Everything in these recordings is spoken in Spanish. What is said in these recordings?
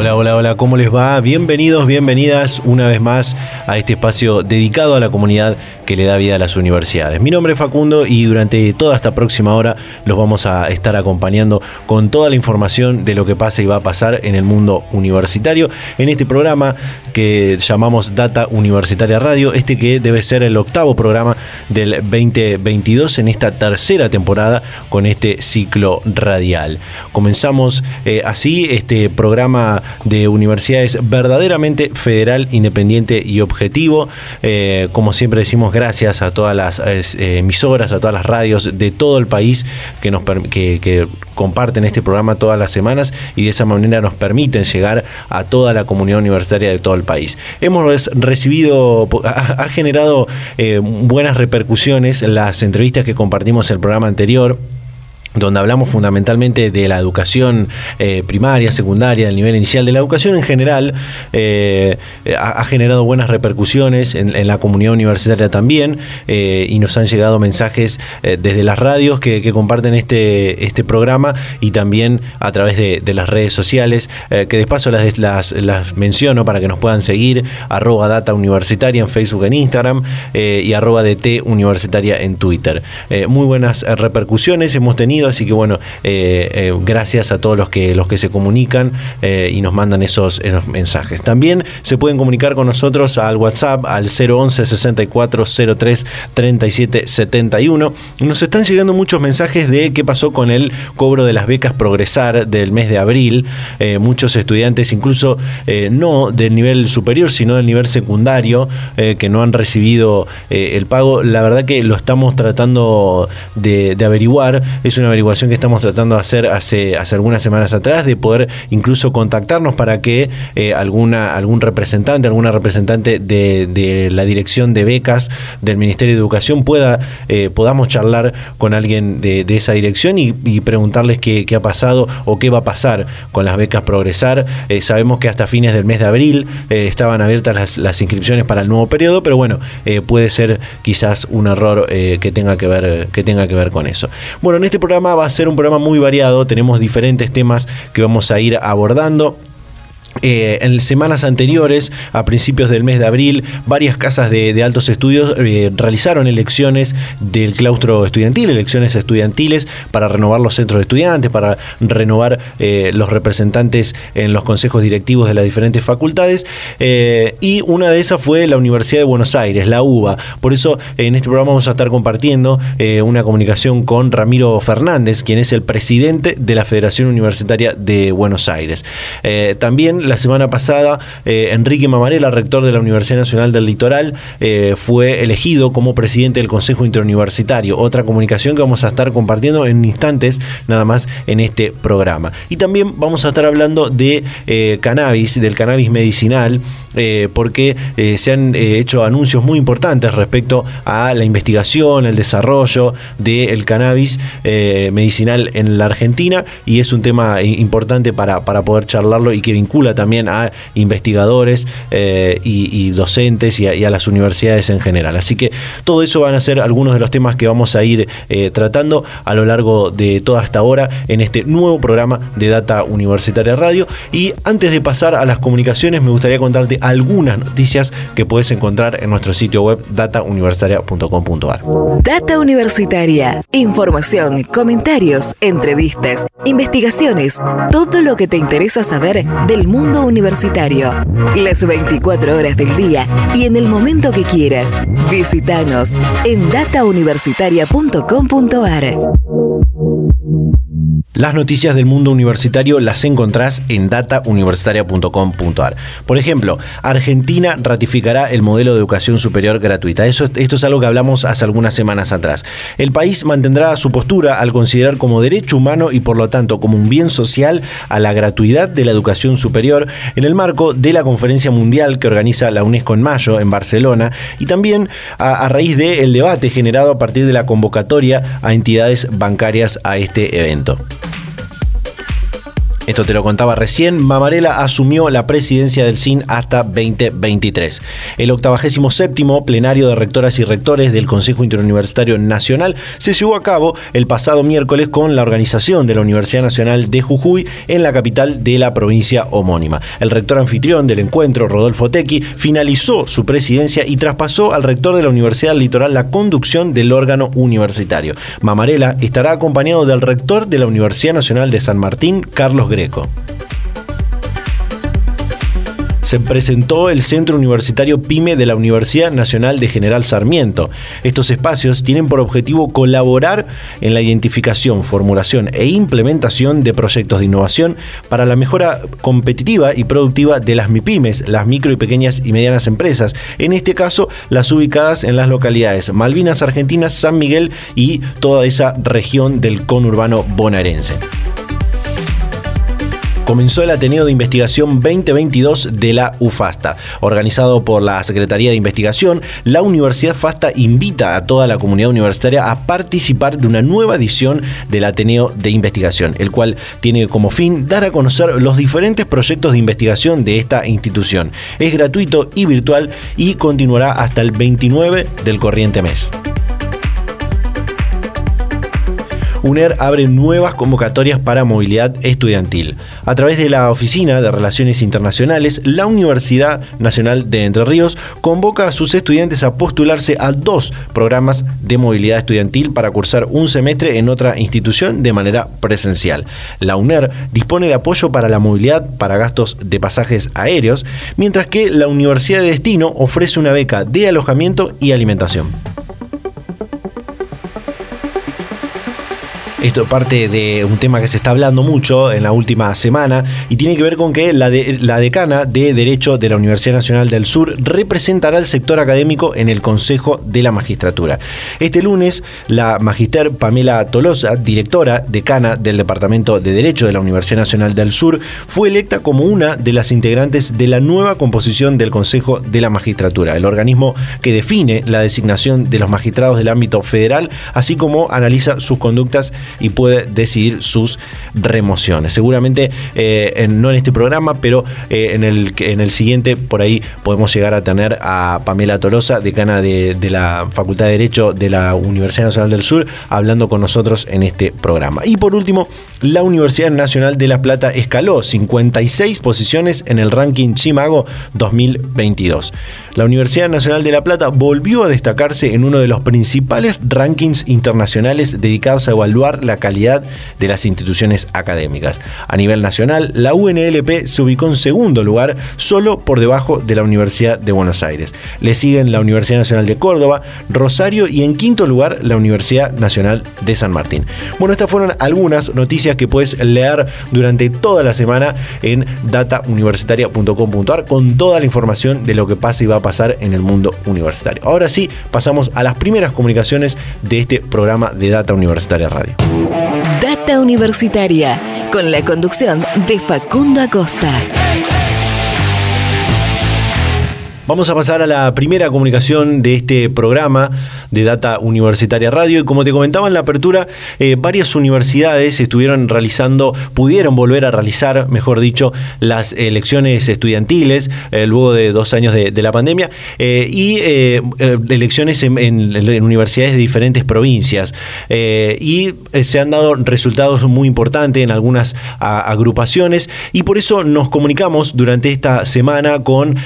Hola, hola, hola, ¿cómo les va? Bienvenidos, bienvenidas una vez más a este espacio dedicado a la comunidad que le da vida a las universidades. Mi nombre es Facundo y durante toda esta próxima hora los vamos a estar acompañando con toda la información de lo que pasa y va a pasar en el mundo universitario en este programa que llamamos Data Universitaria Radio, este que debe ser el octavo programa del 2022 en esta tercera temporada con este ciclo radial. Comenzamos eh, así este programa de universidades verdaderamente federal, independiente y objetivo. Eh, como siempre decimos, gracias a todas las eh, emisoras, a todas las radios de todo el país que, nos, que, comparten este programa todas las semanas y de esa manera nos permiten llegar a toda la comunidad universitaria de todo el país. Hemos recibido, ha, generado eh, buenas repercusiones las entrevistas que compartimos en el programa anterior donde hablamos fundamentalmente de la educación eh, primaria, secundaria, del nivel inicial de la educación en general, eh, ha, generado buenas repercusiones en, la comunidad universitaria también, eh, y nos han llegado mensajes desde las radios que, comparten este, este programa y también a través de, las redes sociales, que de paso las, las, las, menciono para que nos puedan seguir, arroba data universitaria en Facebook, en Instagram, y arroba DT universitaria en Twitter. muy buenas repercusiones hemos tenido así que bueno, eh, eh, gracias a todos los que, los que se comunican eh, y nos mandan esos, esos mensajes. También se pueden comunicar con nosotros al WhatsApp al 011 6403 37 71. Nos están llegando muchos mensajes de qué pasó con el cobro de las becas Progresar del mes de abril. muchos estudiantes, incluso no del nivel superior, sino del nivel secundario, que no han recibido el pago. La verdad que lo estamos tratando de, de averiguar. Es una averiguación que estamos tratando de hacer hace, hace algunas semanas atrás, de poder incluso contactarnos para que eh, alguna, algún representante, alguna representante de, la dirección de becas del Ministerio de Educación pueda, eh, podamos charlar con alguien de, esa dirección y, preguntarles qué, ha pasado o qué va a pasar con las becas Progresar. Eh, sabemos que hasta fines del mes de abril estaban abiertas las, las, inscripciones para el nuevo periodo, pero bueno, puede ser quizás un error que tenga que ver, que tenga que ver con eso. Bueno, en este programa va a ser un programa muy variado, tenemos diferentes temas que vamos a ir abordando. Eh, en semanas anteriores, a principios del mes de abril, varias casas de, altos estudios eh, realizaron elecciones del claustro estudiantil, elecciones estudiantiles para renovar los centros de estudiantes, para renovar eh, los representantes en los consejos directivos de las diferentes facultades. y una de esas fue la Universidad de Buenos Aires, la UBA. Por eso en este programa vamos a estar compartiendo una comunicación con Ramiro Fernández, quien es el presidente de la Federación Universitaria de Buenos Aires. también la semana pasada, eh, Enrique Mamarela, rector de la Universidad Nacional del Litoral, eh, fue elegido como presidente del Consejo Interuniversitario. Otra comunicación que vamos a estar compartiendo en instantes, nada más en este programa. Y también vamos a estar hablando de eh, cannabis, del cannabis medicinal, porque se han hecho anuncios muy importantes respecto a la investigación, el desarrollo del cannabis medicinal en la Argentina, y es un tema importante para, para poder charlarlo y que vincula también a investigadores eh, y, docentes y a, las universidades en general. Así que todo eso van a ser algunos de los temas que vamos a ir eh, tratando a lo largo de toda esta hora en este nuevo programa de Data Universitaria Radio. Y antes de pasar a las comunicaciones, me gustaría contarte algunas noticias que puedes encontrar en nuestro sitio web datauniversitaria.com.ar. Data Universitaria. Información, comentarios, entrevistas, investigaciones, todo lo que te interesa saber del mundo universitario. Las 24 horas del día y en el momento que quieras. Visítanos en datauniversitaria.com.ar. Las noticias del mundo universitario las encontrás en datauniversitaria.com.ar. Por ejemplo, Argentina ratificará el modelo de educación superior gratuita. Eso, esto es algo que hablamos hace algunas semanas atrás. El país mantendrá su postura al considerar como derecho humano y por lo tanto como un bien social a la gratuidad de la educación superior en el marco de la conferencia mundial que organiza la UNESCO en mayo en Barcelona y también a, a raíz del debate generado a partir de la convocatoria a entidades bancarias a este evento momento. Esto te lo contaba recién. Mamarela asumió la presidencia del CIN hasta 2023. El 87 plenario de rectoras y rectores del Consejo Interuniversitario Nacional se llevó a cabo el pasado miércoles con la organización de la Universidad Nacional de Jujuy en la capital de la provincia homónima. El rector anfitrión del encuentro, Rodolfo Tequi, finalizó su presidencia y traspasó al rector de la Universidad Litoral la conducción del órgano universitario. Mamarela estará acompañado del rector de la Universidad Nacional de San Martín, Carlos Se presentó el Centro Universitario PYME de la Universidad Nacional de General Sarmiento. Estos espacios tienen por objetivo colaborar en la identificación, formulación e implementación de proyectos de innovación para la mejora competitiva y productiva de las MIPYMES, las micro y pequeñas y medianas empresas, en este caso las ubicadas en las localidades Malvinas Argentinas, San Miguel y toda esa región del conurbano bonaerense comenzó el Ateneo de Investigación 2022 de la UFASTA. Organizado por la Secretaría de Investigación, la Universidad FASTA invita a toda la comunidad universitaria a participar de una nueva edición del Ateneo de Investigación, el cual tiene como fin dar a conocer los diferentes proyectos de investigación de esta institución. Es gratuito y virtual y continuará hasta el 29 del corriente mes. UNER abre nuevas convocatorias para movilidad estudiantil. A través de la Oficina de Relaciones Internacionales, la Universidad Nacional de Entre Ríos convoca a sus estudiantes a postularse a dos programas de movilidad estudiantil para cursar un semestre en otra institución de manera presencial. La UNER dispone de apoyo para la movilidad para gastos de pasajes aéreos, mientras que la Universidad de Destino ofrece una beca de alojamiento y alimentación. Esto parte de un tema que se está hablando mucho en la última semana y tiene que ver con que la, decana de Derecho de la Universidad Nacional del Sur representará al sector académico en el Consejo de la Magistratura. Este lunes, la magister Pamela Tolosa, directora decana del Departamento de Derecho de la Universidad Nacional del Sur, fue electa como una de las integrantes de la nueva composición del Consejo de la Magistratura, el organismo que define la designación de los magistrados del ámbito federal, así como analiza sus conductas y puede decidir sus remociones. Seguramente eh, no en este programa, pero eh, en, el, en el siguiente por ahí podemos llegar a tener a Pamela Tolosa, decana de, de la Facultad de Derecho de la Universidad Nacional del Sur, hablando con nosotros en este programa. Y por último, la Universidad Nacional de La Plata escaló 56 posiciones en el ranking Chimago 2022. La Universidad Nacional de La Plata volvió a destacarse en uno de los principales rankings internacionales dedicados a evaluar la calidad de las instituciones académicas. A nivel nacional, la UNLP se ubicó en segundo lugar, solo por debajo de la Universidad de Buenos Aires. Le siguen la Universidad Nacional de Córdoba, Rosario y en quinto lugar la Universidad Nacional de San Martín. Bueno, estas fueron algunas noticias que puedes leer durante toda la semana en datauniversitaria.com.ar con toda la información de lo que pasa y va a pasar en el mundo universitario. Ahora sí, pasamos a las primeras comunicaciones de este programa de Data Universitaria Radio. Data Universitaria, con la conducción de Facundo Acosta. Vamos a pasar a la primera comunicación de este programa de Data Universitaria Radio. Y como te comentaba en la apertura, eh, varias universidades estuvieron realizando, pudieron volver a realizar, mejor dicho, las elecciones estudiantiles eh, luego de dos años de, la pandemia eh, y elecciones en, universidades de diferentes provincias. y se han dado resultados muy importantes en algunas agrupaciones y por eso nos comunicamos durante esta semana con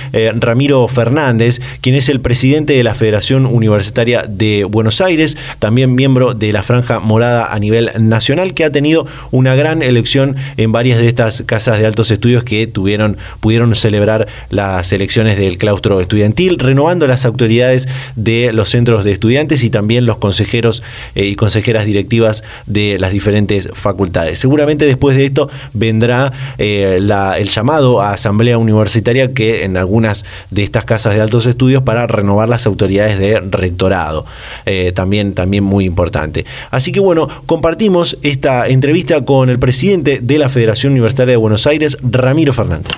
Ramiro Fernández, quien es el presidente de la Federación Universitaria de Buenos Aires, también miembro de la Franja Morada a nivel nacional, que ha tenido una gran elección en varias de estas casas de altos estudios que tuvieron, pudieron celebrar las elecciones del claustro estudiantil, renovando las autoridades de los centros de estudiantes y también los consejeros eh, y consejeras directivas de las diferentes facultades. Seguramente después de esto vendrá eh, el llamado a asamblea universitaria que en algunas de estas casas de altos estudios para renovar las autoridades de rectorado. Eh, también, también muy importante. Así que bueno, compartimos esta entrevista con el presidente de la Federación Universitaria de Buenos Aires, Ramiro Fernández.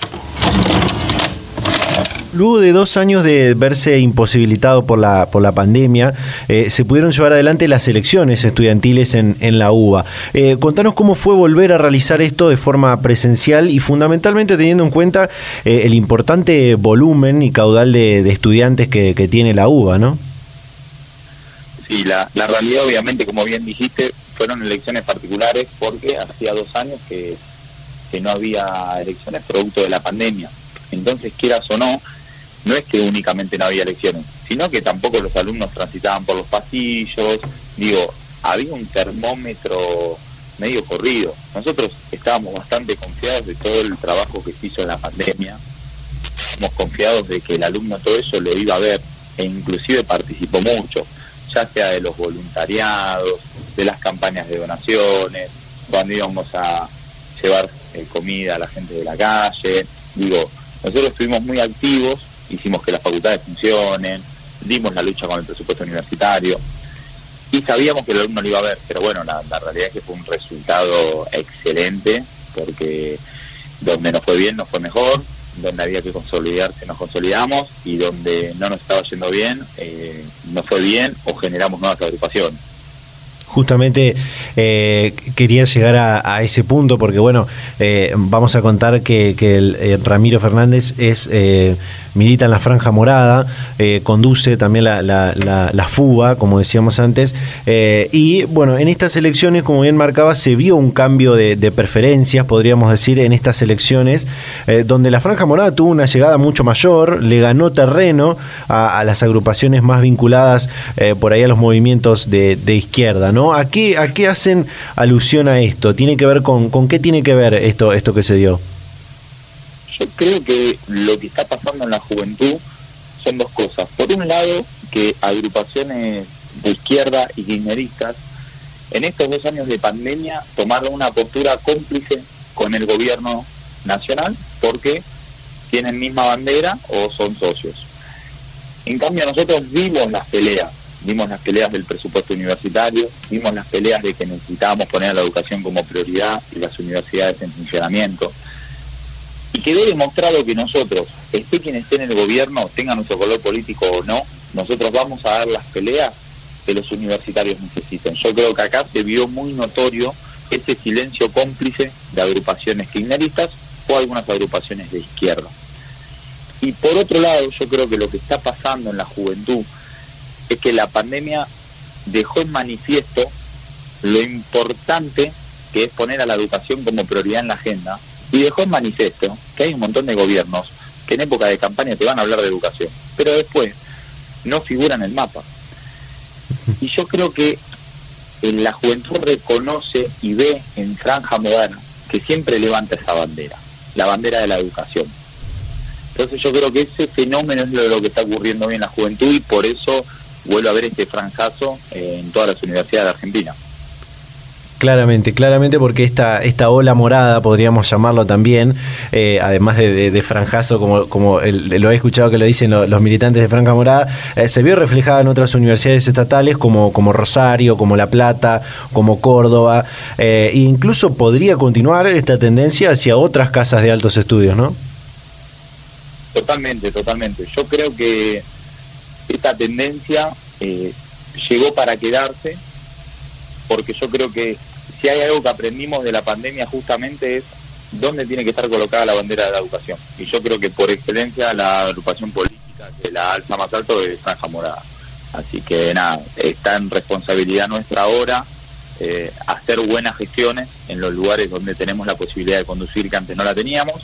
Luego de dos años de verse imposibilitado por la, por la pandemia, eh, se pudieron llevar adelante las elecciones estudiantiles en, la UBA. Eh, contanos cómo fue volver a realizar esto de forma presencial y fundamentalmente teniendo en cuenta eh, el importante volumen y caudal de, estudiantes que, tiene la UBA, ¿no? Sí, la, la realidad obviamente, como bien dijiste, fueron elecciones particulares porque hacía dos años que, que no había elecciones producto de la pandemia. Entonces, quieras o no, no es que únicamente no había elecciones, sino que tampoco los alumnos transitaban por los pasillos, digo, había un termómetro medio corrido. Nosotros estábamos bastante confiados de todo el trabajo que se hizo en la pandemia, estábamos confiados de que el alumno todo eso lo iba a ver e inclusive participó mucho, ya sea de los voluntariados, de las campañas de donaciones, cuando íbamos a llevar eh, comida a la gente de la calle, digo, nosotros estuvimos muy activos hicimos que las facultades funcionen, dimos la lucha con el presupuesto universitario y sabíamos que el alumno lo iba a ver, pero bueno, la, realidad es que fue un resultado excelente porque donde nos fue bien nos fue mejor, donde había que consolidarse nos consolidamos y donde no nos estaba yendo bien eh, nos fue bien o generamos nuevas agrupaciones justamente eh, quería llegar a, ese punto porque bueno eh, vamos a contar que, el, Ramiro Fernández es milita en la Franja Morada, eh, conduce también la, la, FUBA, como decíamos antes, eh, y bueno, en estas elecciones, como bien marcaba, se vio un cambio de, preferencias, podríamos decir, en estas elecciones, eh, donde la Franja Morada tuvo una llegada mucho mayor, le ganó terreno a, las agrupaciones más vinculadas por ahí a los movimientos de, izquierda, ¿no? ¿A qué, ¿A qué hacen alusión a esto? ¿Tiene que ver con, con qué tiene que ver esto, esto que se dio? Yo creo que lo que está pasando en la juventud son dos cosas. Por un lado, que agrupaciones de izquierda y kirchneristas en estos dos años de pandemia tomaron una postura cómplice con el gobierno nacional porque tienen misma bandera o son socios. En cambio nosotros vimos las peleas, vimos las peleas del presupuesto universitario, vimos las peleas de que necesitábamos poner a la educación como prioridad y las universidades en funcionamiento, y quedó demostrado que nosotros, esté quien esté en el gobierno, tenga nuestro color político o no, nosotros vamos a dar las peleas que los universitarios necesiten. Yo creo que acá se vio muy notorio ese silencio cómplice de agrupaciones kirchneristas o algunas agrupaciones de izquierda. Y por otro lado, yo creo que lo que está pasando en la juventud es que la pandemia dejó en manifiesto lo importante que es poner a la educación como prioridad en la agenda y dejó en manifiesto que hay un montón de gobiernos que en época de campaña te van a hablar de educación, pero después no figuran en el mapa. Y yo creo que la juventud reconoce y ve en Franja Moderna que siempre levanta esa bandera, la bandera de la educación. Entonces yo creo que ese fenómeno es lo que está ocurriendo hoy en la juventud y por eso vuelvo a ver este franjazo en todas las universidades de Argentina. Claramente, claramente porque esta, esta ola morada, podríamos llamarlo también, eh, además de, franjazo, como, como lo he escuchado que lo dicen los, militantes de Franja Morada, eh, se vio reflejada en otras universidades estatales como, como Rosario, como La Plata, como Córdoba, eh, e incluso podría continuar esta tendencia hacia otras casas de altos estudios, ¿no? Totalmente, totalmente. Yo creo que esta tendencia llegó para quedarse porque yo creo que si hay algo que aprendimos de la pandemia justamente es dónde tiene que estar colocada la bandera de la educación. Y yo creo que por excelencia la agrupación política que la alza más alto es Franja Morada. Así que nada, está en responsabilidad nuestra ahora eh, hacer buenas gestiones en los lugares donde tenemos la posibilidad de conducir que antes no la teníamos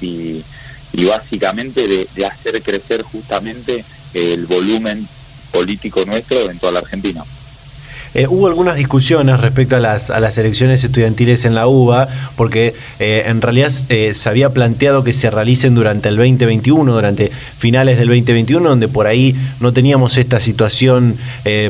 y, y básicamente de, hacer crecer justamente el volumen político nuestro en toda la Argentina. Eh, hubo algunas discusiones respecto a las, a elecciones estudiantiles en la UBA, porque eh, en realidad eh, se había planteado que se realicen durante el 2021, durante finales del 2021, donde por ahí no teníamos esta situación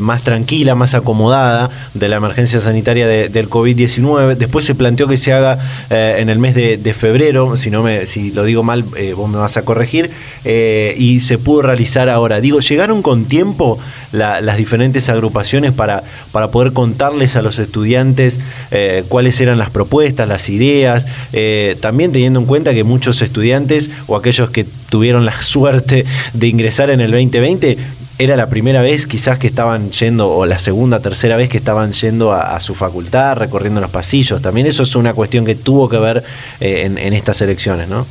más tranquila, más acomodada de la emergencia sanitaria del COVID-19. Después se planteó que se haga en el mes de, febrero, si, no me, si lo digo mal, vos me vas a corregir, y se pudo realizar ahora. Digo, ¿llegaron con tiempo las diferentes agrupaciones para para poder contarles a los estudiantes eh, cuáles eran las propuestas, las ideas, eh, también teniendo en cuenta que muchos estudiantes o aquellos que tuvieron la suerte de ingresar en el 2020 era la primera vez quizás que estaban yendo, o la segunda, tercera vez que estaban yendo a, su facultad, recorriendo los pasillos. También eso es una cuestión que tuvo que ver eh, en, en, estas elecciones, ¿no?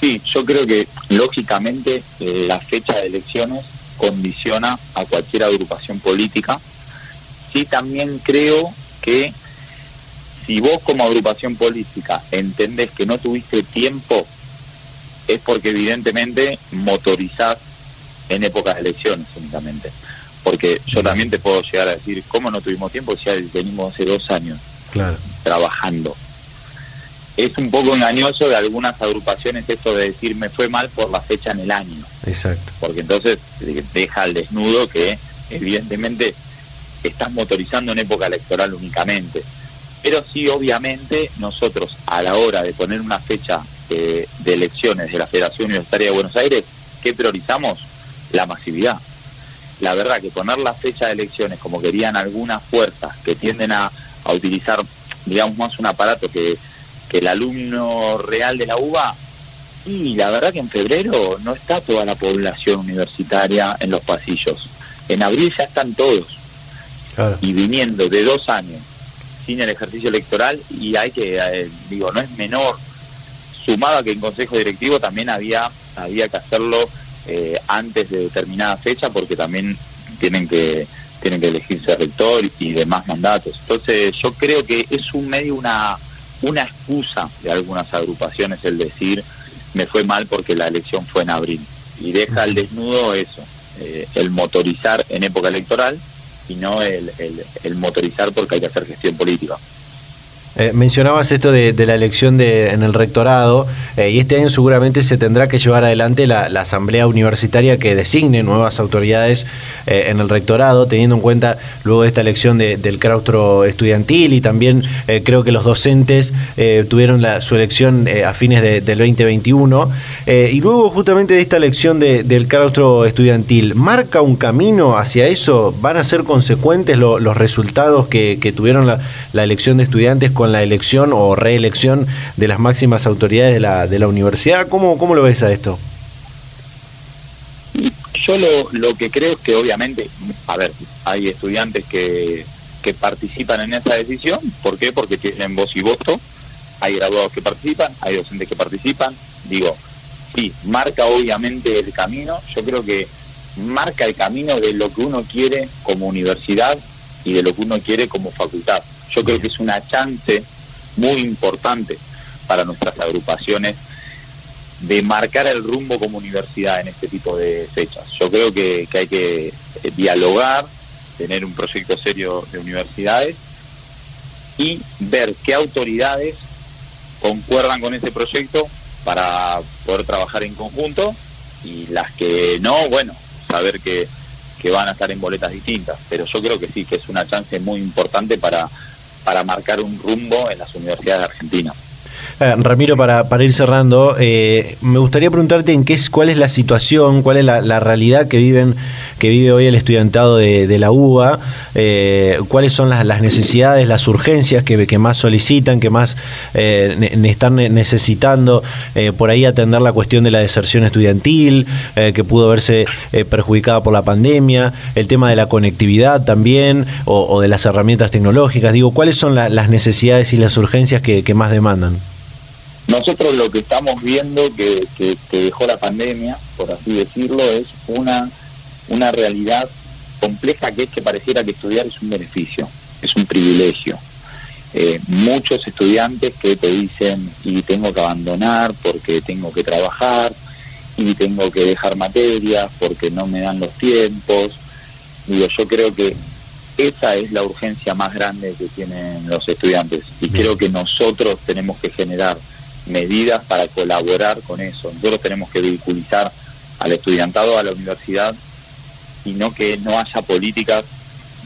Sí, yo creo que lógicamente la fecha de elecciones condiciona a cualquier agrupación política. Sí también creo que si vos como agrupación política entendés que no tuviste tiempo, es porque evidentemente motorizás en épocas de elecciones únicamente. Porque yo también te puedo llegar a decir, ¿cómo no tuvimos tiempo si venimos hace dos años trabajando? Es un poco engañoso de algunas agrupaciones esto de decir me fue mal por la fecha en el año. Exacto. Porque entonces deja al desnudo que evidentemente estás motorizando en época electoral únicamente. Pero sí, obviamente, nosotros a la hora de poner una fecha de elecciones de la Federación Universitaria de Buenos Aires, ¿qué priorizamos? La masividad. La verdad que poner la fecha de elecciones como querían algunas fuerzas que tienden a, a utilizar, digamos, más un aparato que el alumno real de la UBA, y la verdad que en febrero no está toda la población universitaria en los pasillos. En abril ya están todos. Y viniendo de dos años sin el ejercicio electoral, y hay que, eh, digo, no es menor, sumado a que en consejo directivo también había, había que hacerlo eh, antes de determinada fecha, porque también tienen que tienen que elegirse rector y demás mandatos. Entonces yo creo que es un medio una una excusa de algunas agrupaciones el decir me fue mal porque la elección fue en abril. Y deja al desnudo eso, eh, el motorizar en época electoral y no el, el motorizar porque hay que hacer gestión política. Eh, mencionabas esto de, la elección de, en el rectorado eh, y este año seguramente se tendrá que llevar adelante la, asamblea universitaria que designe nuevas autoridades eh, en el rectorado, teniendo en cuenta luego de esta elección del claustro estudiantil y también creo que los docentes tuvieron su elección a fines del 2021 y luego justamente de esta elección del claustro estudiantil, ¿marca un camino hacia eso? ¿Van a ser consecuentes los resultados que, tuvieron la, la elección de estudiantes con la elección o reelección de las máximas autoridades de la, de la universidad. ¿Cómo, ¿Cómo lo ves a esto? Yo lo, lo que creo es que obviamente, a ver, hay estudiantes que, que participan en esa decisión. ¿Por qué? Porque tienen voz y voto. Hay graduados que participan, hay docentes que participan. Digo, sí, marca obviamente el camino. Yo creo que marca el camino de lo que uno quiere como universidad y de lo que uno quiere como facultad. Yo creo que es una chance muy importante para nuestras agrupaciones de marcar el rumbo como universidad en este tipo de fechas. Yo creo que, hay que eh, dialogar, tener un proyecto serio de universidades y ver qué autoridades concuerdan con ese proyecto para poder trabajar en conjunto y las que no, bueno, saber que, que van a estar en boletas distintas. Pero yo creo que sí, que es una chance muy importante para para marcar un rumbo en las universidades de Argentina. Eh, Ramiro, para, para, ir cerrando, eh, me gustaría preguntarte en qué es, cuál es la situación, cuál es la, realidad que viven, que vive hoy el estudiantado de, la UBA, eh, cuáles son las, necesidades, las urgencias que, que más solicitan, que más están necesitando, por ahí atender la cuestión de la deserción estudiantil, que pudo verse perjudicada por la pandemia, el tema de la conectividad también, o, de las herramientas tecnológicas. Digo, ¿cuáles son las necesidades y las urgencias que más demandan? Nosotros lo que estamos viendo que, dejó la pandemia, por así decirlo, es una, una realidad compleja que es que pareciera que estudiar es un beneficio, es un privilegio. eh, muchos estudiantes que te dicen y tengo que abandonar porque tengo que trabajar y tengo que dejar materias porque no me dan los tiempos. Digo, yo creo que esa es la urgencia más grande que tienen los estudiantes y creo que nosotros tenemos que generar medidas para colaborar con eso. Nosotros tenemos que vehiculizar al estudiantado a la universidad y no que no haya políticas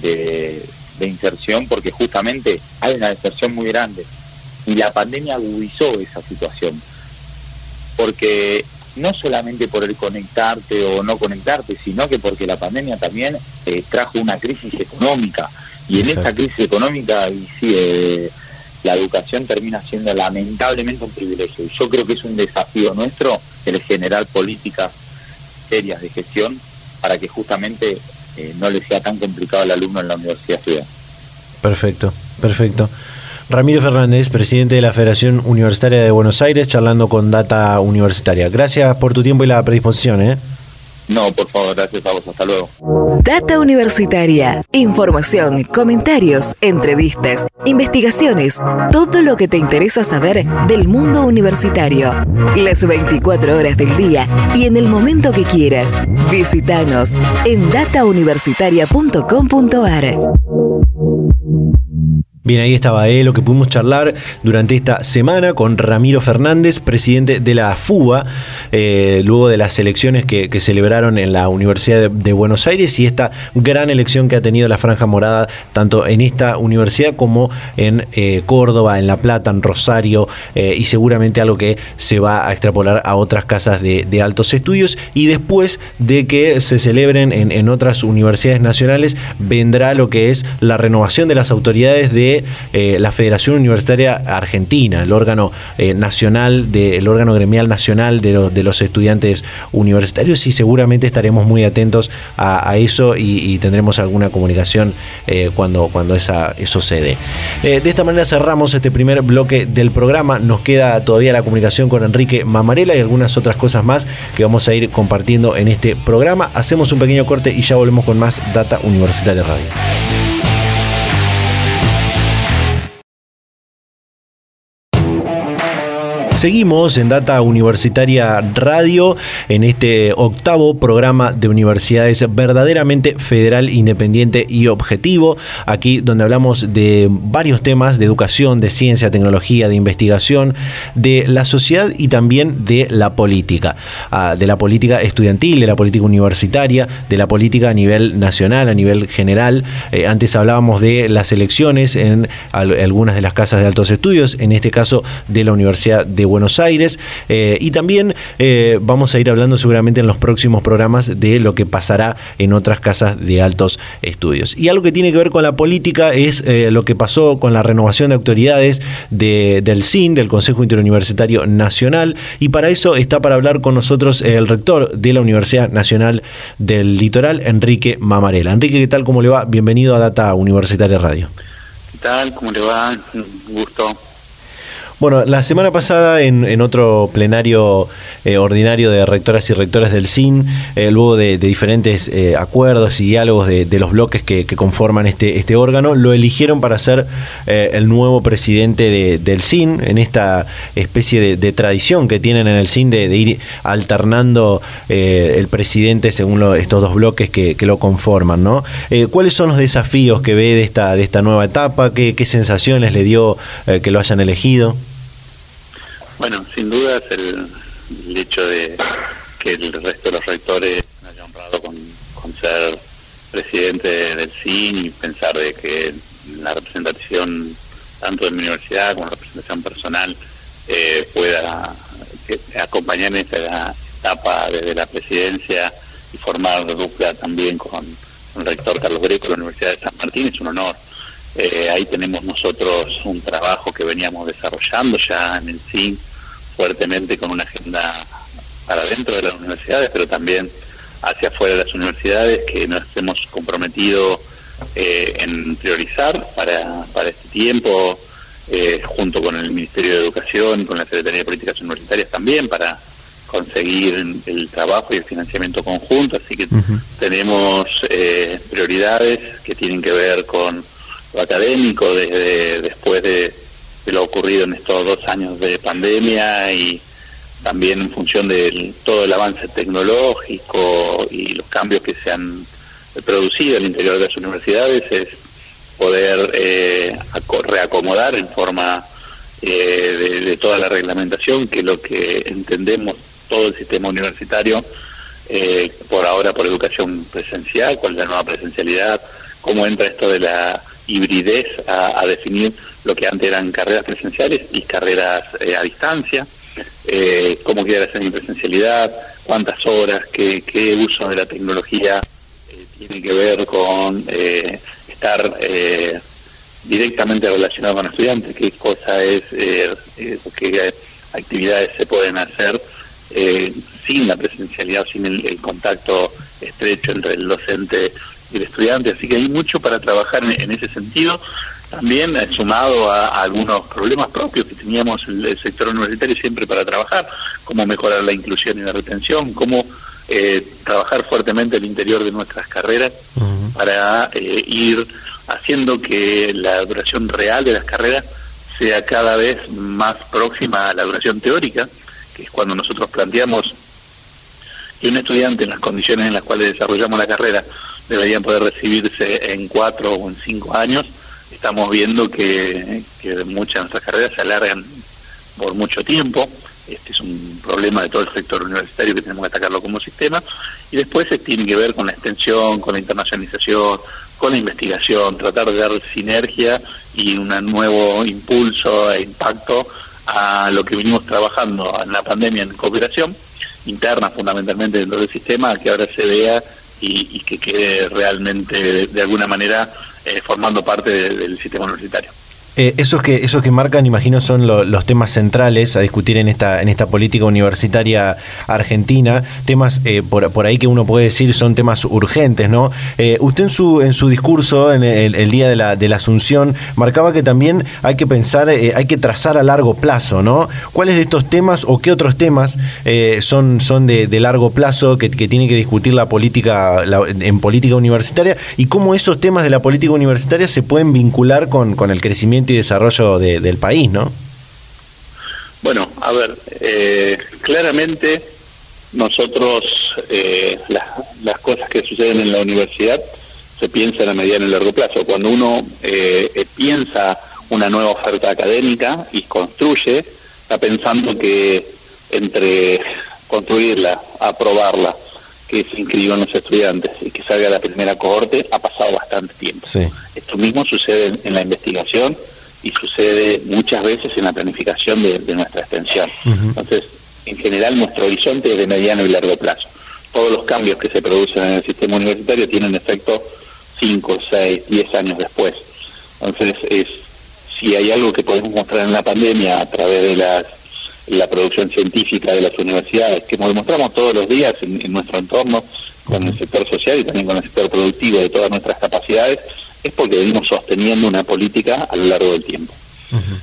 de, inserción porque justamente hay una deserción muy grande. Y la pandemia agudizó esa situación. Porque no solamente por el conectarte o no conectarte, sino que porque la pandemia también eh, trajo una crisis económica. Y en esa crisis económica y sí, eh, la educación termina siendo lamentablemente un privilegio y yo creo que es un desafío nuestro el generar políticas serias de gestión para que justamente eh, no le sea tan complicado al alumno en la universidad estudiar. Perfecto, perfecto. Ramiro Fernández, presidente de la Federación Universitaria de Buenos Aires, charlando con Data Universitaria. Gracias por tu tiempo y la predisposición. ¿eh? No, por favor, gracias a vos. Hasta luego. Data Universitaria. Información, comentarios, entrevistas, investigaciones. Todo lo que te interesa saber del mundo universitario. Las 24 horas del día y en el momento que quieras. Visítanos en datauniversitaria.com.ar. Bien, ahí estaba eh, lo que pudimos charlar durante esta semana con Ramiro Fernández, presidente de la FUBA, eh, luego de las elecciones que, celebraron en la Universidad de, Buenos Aires y esta gran elección que ha tenido la Franja Morada, tanto en esta universidad como en eh, Córdoba, en La Plata, en Rosario, y seguramente algo que se va a extrapolar a otras casas de, altos estudios. Y después de que se celebren en, en otras universidades nacionales, vendrá lo que es la renovación de las autoridades de eh, la Federación Universitaria Argentina, el órgano eh, nacional, de, el órgano gremial nacional de, los estudiantes universitarios y seguramente estaremos muy atentos a, eso y, tendremos alguna comunicación eh, cuando, cuando esa, eso se dé. de esta manera cerramos este primer bloque del programa. Nos queda todavía la comunicación con Enrique Mamarela y algunas otras cosas más que vamos a ir compartiendo en este programa. Hacemos un pequeño corte y ya volvemos con más Data Universitaria Radio. Seguimos en Data Universitaria Radio en este octavo programa de universidades verdaderamente federal, independiente y objetivo. Aquí donde hablamos de varios temas de educación, de ciencia, tecnología, de investigación, de la sociedad y también de la política. Ah, de la política estudiantil, de la política universitaria, de la política a nivel nacional, a nivel general. Eh, antes hablábamos de las elecciones en algunas de las casas de altos estudios, en este caso de la Universidad de Buenos Aires. Eh, y también eh, vamos a ir hablando seguramente en los próximos programas de lo que pasará en otras casas de altos estudios. Y algo que tiene que ver con la política es eh, lo que pasó con la renovación de autoridades del CIN, del Consejo Interuniversitario Nacional. Y para eso está para hablar con nosotros el rector de la Universidad Nacional del Litoral, Enrique Mamarela. Enrique, ¿qué tal? ¿Cómo le va? Bienvenido a Data Universitaria Radio. ¿Qué tal? ¿Cómo le va? Un gusto. Bueno, la semana pasada en, otro plenario eh, ordinario de rectoras y rectores del CIN, eh, luego de, diferentes eh, acuerdos y diálogos de, los bloques que, conforman este, este órgano, lo eligieron para ser el nuevo presidente del CIN, en esta especie de, tradición que tienen en el CIN de, ir alternando el presidente según estos dos bloques que, lo conforman. ¿no? ¿Cuáles son los desafíos que ve de esta, de esta nueva etapa? ¿Qué, qué sensaciones le dio que lo hayan elegido? Bueno, sin duda es el, hecho de que el resto de los rectores me haya honrado con, ser presidente del CIN y pensar de que la representación tanto de mi universidad como la representación personal eh, pueda acompañar en esta etapa desde la presidencia y formar dupla también con, con el rector Carlos Greco de la Universidad de San Martín es un honor. Eh, ahí tenemos nosotros un trabajo que veníamos desarrollando ya en el CIN fuertemente con una agenda para dentro de las universidades, pero también hacia afuera de las universidades que nos hemos comprometido eh, en priorizar para, para este tiempo, eh, junto con el Ministerio de Educación y con la Secretaría de Políticas Universitarias también, para conseguir el trabajo y el financiamiento conjunto. Así que tenemos prioridades que tienen que ver con académico desde después de, lo ocurrido en estos dos años de pandemia y también en función de todo el avance tecnológico y los cambios que se han producido al interior de las universidades es poder eh, reacomodar en forma eh, de, toda la reglamentación, que lo que entendemos todo el sistema universitario, eh, por ahora por educación presencial, es la nueva presencialidad, cómo entra esto de la hibridez a, definir lo que antes eran carreras presenciales y carreras a distancia, cómo queda la semipresencialidad, cuántas horas, qué, qué uso de la tecnología tiene que ver con estar eh, directamente relacionado con estudiantes, qué cosa es, eh, eh, qué actividades se pueden hacer sin la presencialidad, sin el, contacto estrecho entre el docente y el estudiante. Así que hay mucho para trabajar en, ese sentido. También sumado a, algunos problemas propios que teníamos el, el sector universitario siempre para trabajar, cómo mejorar la inclusión y la retención, cómo eh, trabajar fuertemente el interior de nuestras carreras para eh, ir haciendo que la duración real de las carreras sea cada vez más próxima a la duración teórica, que es cuando nosotros planteamos que un estudiante en las condiciones en las cuales desarrollamos la carrera deberían poder recibirse en cuatro o en cinco años, estamos viendo que, que muchas de nuestras carreras se alargan por mucho tiempo. Este es un problema de todo el sector universitario que tenemos que atacarlo como sistema, y después se tiene que ver con la extensión, con la internacionalización, con la investigación, tratar de dar sinergia y un nuevo impulso e impacto a lo que venimos trabajando en la pandemia en cooperación interna fundamentalmente dentro del sistema, que ahora se vea y, que quede realmente de, alguna manera eh, formando parte del sistema universitario. Eh, esos, que, esos que marcan, imagino, son los temas centrales a discutir en esta, en esta política universitaria argentina. Temas eh, por, por, ahí que uno puede decir son temas urgentes, ¿no? Eh, usted en su, en su discurso, en el, día de la, de la Asunción, marcaba que también hay que pensar, hay que trazar a largo plazo, ¿no? ¿Cuáles de estos temas o qué otros temas son, son de, largo plazo que, que, tiene que discutir la política en política universitaria y cómo esos temas de la política universitaria se pueden vincular con, con el crecimiento y desarrollo del país, ¿no? Bueno, a ver, eh, claramente nosotros eh, las cosas que suceden en la universidad se piensan a mediano y largo plazo. Cuando uno eh, piensa una nueva oferta académica y construye, está pensando que entre construirla, aprobarla, que se inscriban los estudiantes y que salga la primera cohorte, ha pasado bastante tiempo. Esto mismo sucede en la investigación y sucede muchas veces en la planificación de, nuestra extensión. Entonces, en general, nuestro horizonte es de mediano y largo plazo. Todos los cambios que se producen en el sistema universitario tienen efecto 5, 6, 10 años después. Entonces, es, si hay algo que podemos mostrar en la pandemia a través de las, la producción científica de las universidades, que demostramos todos los días en, en nuestro entorno, con el sector social y también con el sector productivo de todas nuestras capacidades, es porque venimos sosteniendo una política a lo largo del tiempo.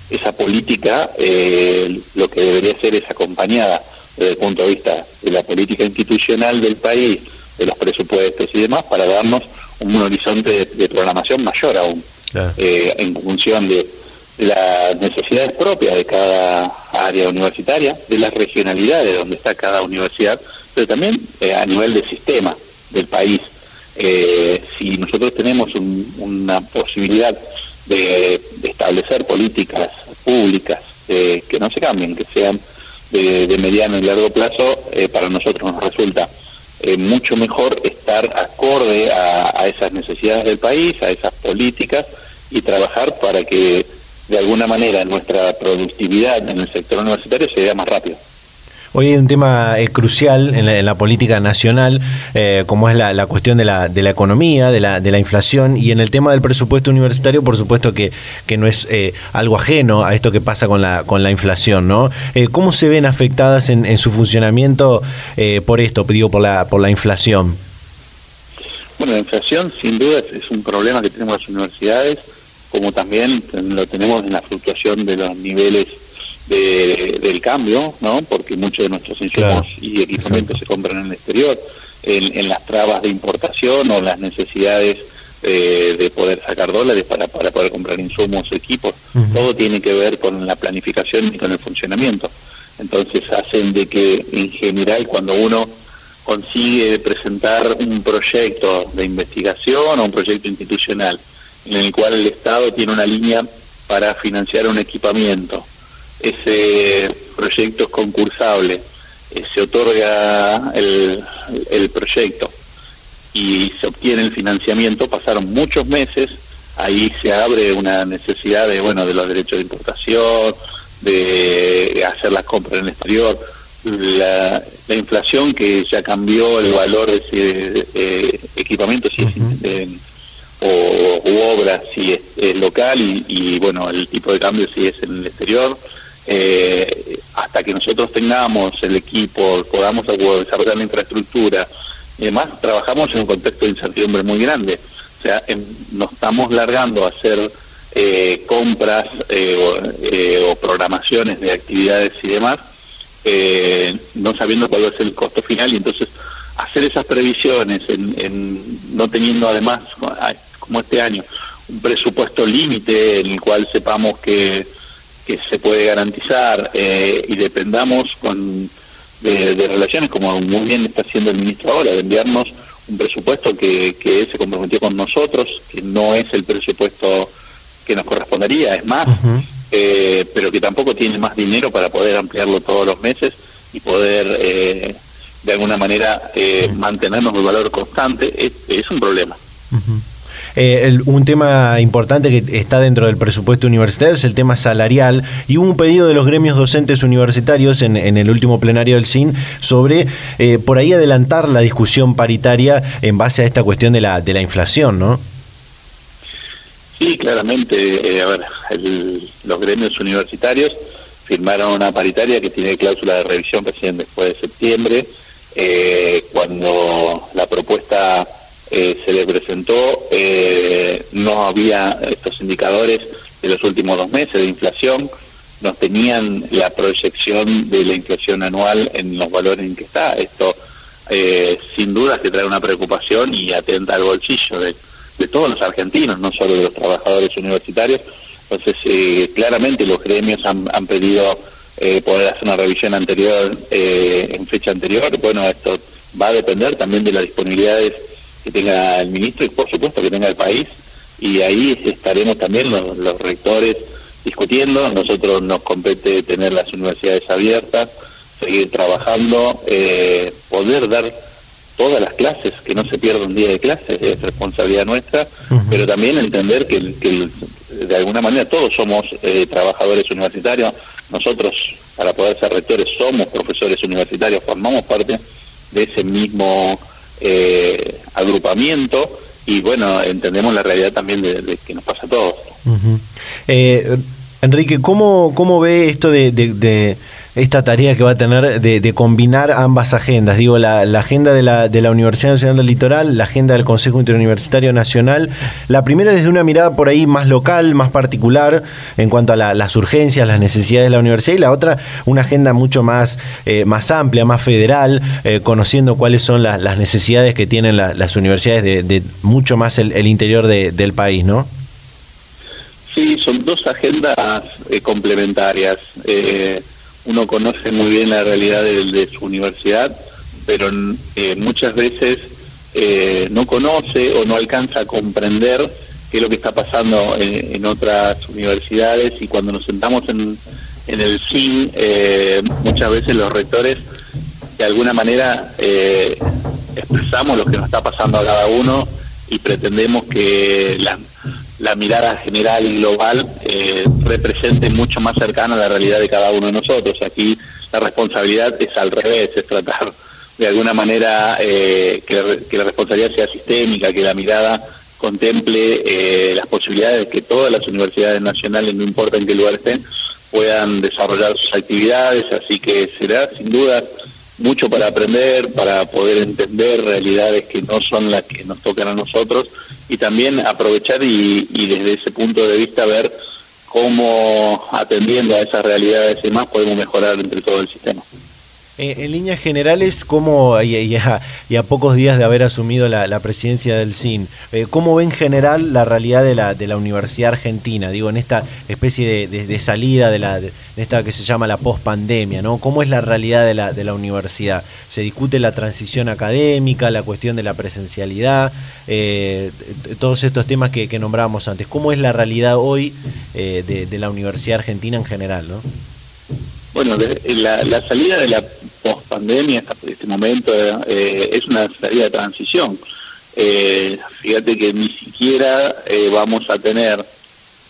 Esa política eh, lo que debería ser es acompañada desde el punto de vista de la política institucional del país, de los presupuestos y demás, para darnos un horizonte de, programación mayor aún, eh, en función de, las necesidades propias de cada área universitaria, de las regionalidades donde está cada universidad, pero también eh, a nivel de sistema del país eh, si nosotros tenemos una posibilidad de, establecer políticas públicas eh, que no se cambien, que sean de, mediano y largo plazo, eh, para nosotros nos resulta mucho mejor estar acorde a, a esas necesidades del país, a esas políticas y trabajar para que de alguna manera nuestra productividad en el sector universitario se vea más rápido. Hoy hay un tema eh, crucial en la, política nacional, eh, como es la, cuestión de la, de la economía, de la, de la inflación, y en el tema del presupuesto universitario, por supuesto que, que no es eh, algo ajeno a esto que pasa con la, con la inflación, ¿no? ¿Cómo se ven afectadas en, su funcionamiento por esto, digo, por la, por la inflación? Bueno, la inflación sin duda es un problema que tenemos las universidades, como también lo tenemos en la fluctuación de los niveles de, del cambio, ¿no? porque muchos de nuestros insumos y equipamientos se compran en el exterior, en, las trabas de importación o las necesidades de poder sacar dólares para para poder comprar insumos, equipos, todo tiene que ver con la planificación y con el funcionamiento. Entonces hacen de que en general cuando uno consigue presentar un proyecto de investigación o un proyecto institucional en el cual el Estado tiene una línea para financiar un equipamiento, ese proyecto es concursable, eh, se otorga el, el proyecto y se obtiene el financiamiento, pasaron muchos meses, ahí se abre una necesidad de, bueno, de los derechos de importación, de hacer las compras en el exterior, la, inflación que ya cambió el valor de ese eh, equipamiento si es, o u obra si es, local y, bueno el tipo de cambio si es en el exterior eh, hasta que nosotros tengamos el equipo podamos desarrollar la infraestructura y demás trabajamos en un contexto de incertidumbre muy grande. O sea nos estamos largando a hacer eh, compras o programaciones de actividades y demás eh, no sabiendo cuál va a ser el costo final. Y entonces hacer esas previsiones en, no teniendo además como este año un presupuesto límite en el cual sepamos que, que se puede garantizar eh, y dependamos con de, relaciones como muy bien está haciendo el ministro ahora de enviarnos un presupuesto que, que se comprometió con nosotros que no es el presupuesto que nos correspondería es más eh, pero que tampoco tiene más dinero para poder ampliarlo todos los meses y poder eh, de alguna manera eh, mantenernos el valor constante, es, un problema. Un tema importante que está dentro del presupuesto universitario es el tema salarial y hubo un pedido de los gremios docentes universitarios en, el último plenario del CIN sobre por ahí adelantar la discusión paritaria en base a esta cuestión de la, de la inflación, ¿no? Sí, claramente, eh, a ver, los gremios universitarios firmaron una paritaria que tiene cláusula de revisión recién después de septiembre, eh, cuando la propuesta eh, se le presentó, no había estos indicadores de los últimos dos meses de inflación, no tenían la proyección de la inflación anual en los valores en que está. Esto sin duda que trae una preocupación y atenta al bolsillo de todos los argentinos, no solo de los trabajadores universitarios. Entonces, eh, claramente los gremios han, pedido eh, poder hacer una revisión anterior, eh, en fecha anterior. Bueno, esto va a depender también de las disponibilidades que tenga el ministro y por supuesto que tenga el país. Y ahí estaremos también los, los rectores discutiendo. Nosotros nos compete tener las universidades abiertas, seguir trabajando, poder dar todas las clases, que no se pierda un día de clases, es responsabilidad nuestra, pero también entender que, de alguna manera todos somos eh, trabajadores universitarios, nosotros para poder ser rectores somos profesores universitarios, formamos parte de ese mismo eh, agrupamiento y bueno, entendemos la realidad también de, que nos pasa a todos. Eh, Enrique, ¿cómo, ¿cómo ve esto de esta tarea que va a tener de, combinar ambas agendas. Digo, la, agenda de la, de la, Universidad Nacional del Litoral, la agenda del Consejo Interuniversitario Nacional. La primera desde una mirada por ahí más local, más particular, en cuanto a las urgencias, las necesidades de la universidad, y la otra una agenda mucho más, eh, más amplia, más federal, eh, conociendo cuáles son las necesidades que tienen las universidades de, mucho más el, interior del país, ¿no? Sí, son dos agendas eh, complementarias uno conoce muy bien la realidad de, su universidad, pero eh, muchas veces eh, no conoce o no alcanza a comprender qué es lo que está pasando en, otras universidades y cuando nos sentamos en, el CIN, eh, muchas veces los rectores de alguna manera expresamos lo que nos está pasando a cada uno y pretendemos que la, la mirada general y global eh, represente mucho más cercano a la realidad de cada uno de nosotros. Aquí la responsabilidad es al revés, es tratar de alguna manera eh, que, la responsabilidad sea sistémica, que la mirada contemple eh, las posibilidades de que todas las universidades nacionales, no importa en qué lugar estén, puedan desarrollar sus actividades, así que será sin duda mucho para aprender, para poder entender realidades que no son las que nos tocan a nosotros y también aprovechar y, desde ese punto de vista ver cómo atendiendo a esas realidades y más podemos mejorar entre todo el sistema. Eh, en líneas generales, ¿cómo, y, a, pocos días de haber asumido la, presidencia del CIN, eh, ¿cómo ve en general la realidad de la, de la Universidad Argentina? Digo, en esta especie de, salida de, la, esta que se llama la pospandemia, ¿no? ¿Cómo es la realidad de la, de la universidad? ¿Se discute la transición académica, la cuestión de la presencialidad, eh, todos estos temas que, nombrábamos antes? ¿Cómo es la realidad hoy de la Universidad Argentina en general, ¿no? Bueno, la, salida de la post-pandemia, este momento, eh, es una salida de transición. Eh, fíjate que ni siquiera eh, vamos a tener,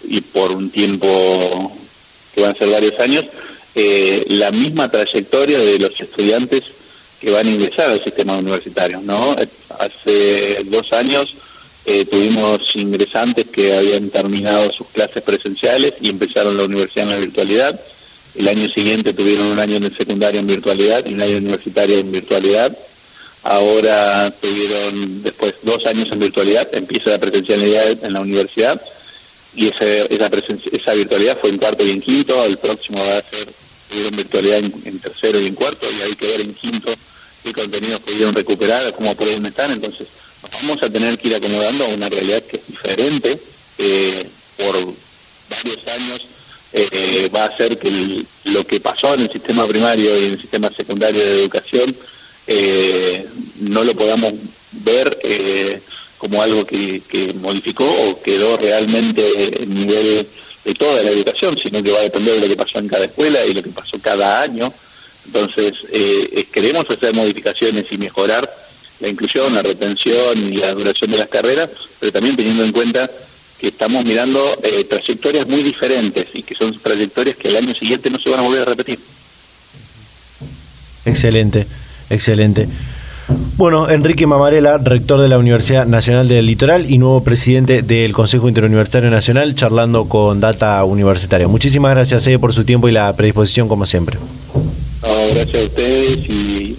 y por un tiempo que van a ser varios años, la misma trayectoria de los estudiantes que van a ingresar al sistema universitario. ¿no? Hace dos años tuvimos ingresantes que habían terminado sus clases presenciales y empezaron la universidad en la virtualidad el año siguiente tuvieron un año en el secundario en virtualidad y un año universitario en virtualidad. Ahora tuvieron después dos años en virtualidad, empieza la presencialidad en la universidad y esa, virtualidad fue en cuarto y en quinto, el próximo va a ser, tuvieron virtualidad en, tercero y en cuarto y hay que ver en quinto qué contenidos pudieron recuperar, cómo pueden estar, entonces vamos a tener que ir acomodando a una realidad que es diferente eh, por varios años eh, va a hacer que lo que pasó en el sistema primario y en el sistema secundario de educación eh, no lo podamos ver eh, como algo que, modificó o quedó realmente en nivel de toda la educación, sino que va a depender de lo que pasó en cada escuela y lo que pasó cada año. Entonces, queremos hacer modificaciones y mejorar la inclusión, la retención y la duración de las carreras, pero también teniendo en cuenta estamos mirando eh, trayectorias muy diferentes y que son trayectorias que el año siguiente no se van a volver a repetir. Excelente, excelente. Bueno, Enrique Mamarela, rector de la Universidad Nacional del Litoral y nuevo presidente del Consejo Interuniversitario Nacional, charlando con Data Universitaria. Muchísimas gracias eh, por su tiempo y la predisposición, como siempre. gracias a ustedes y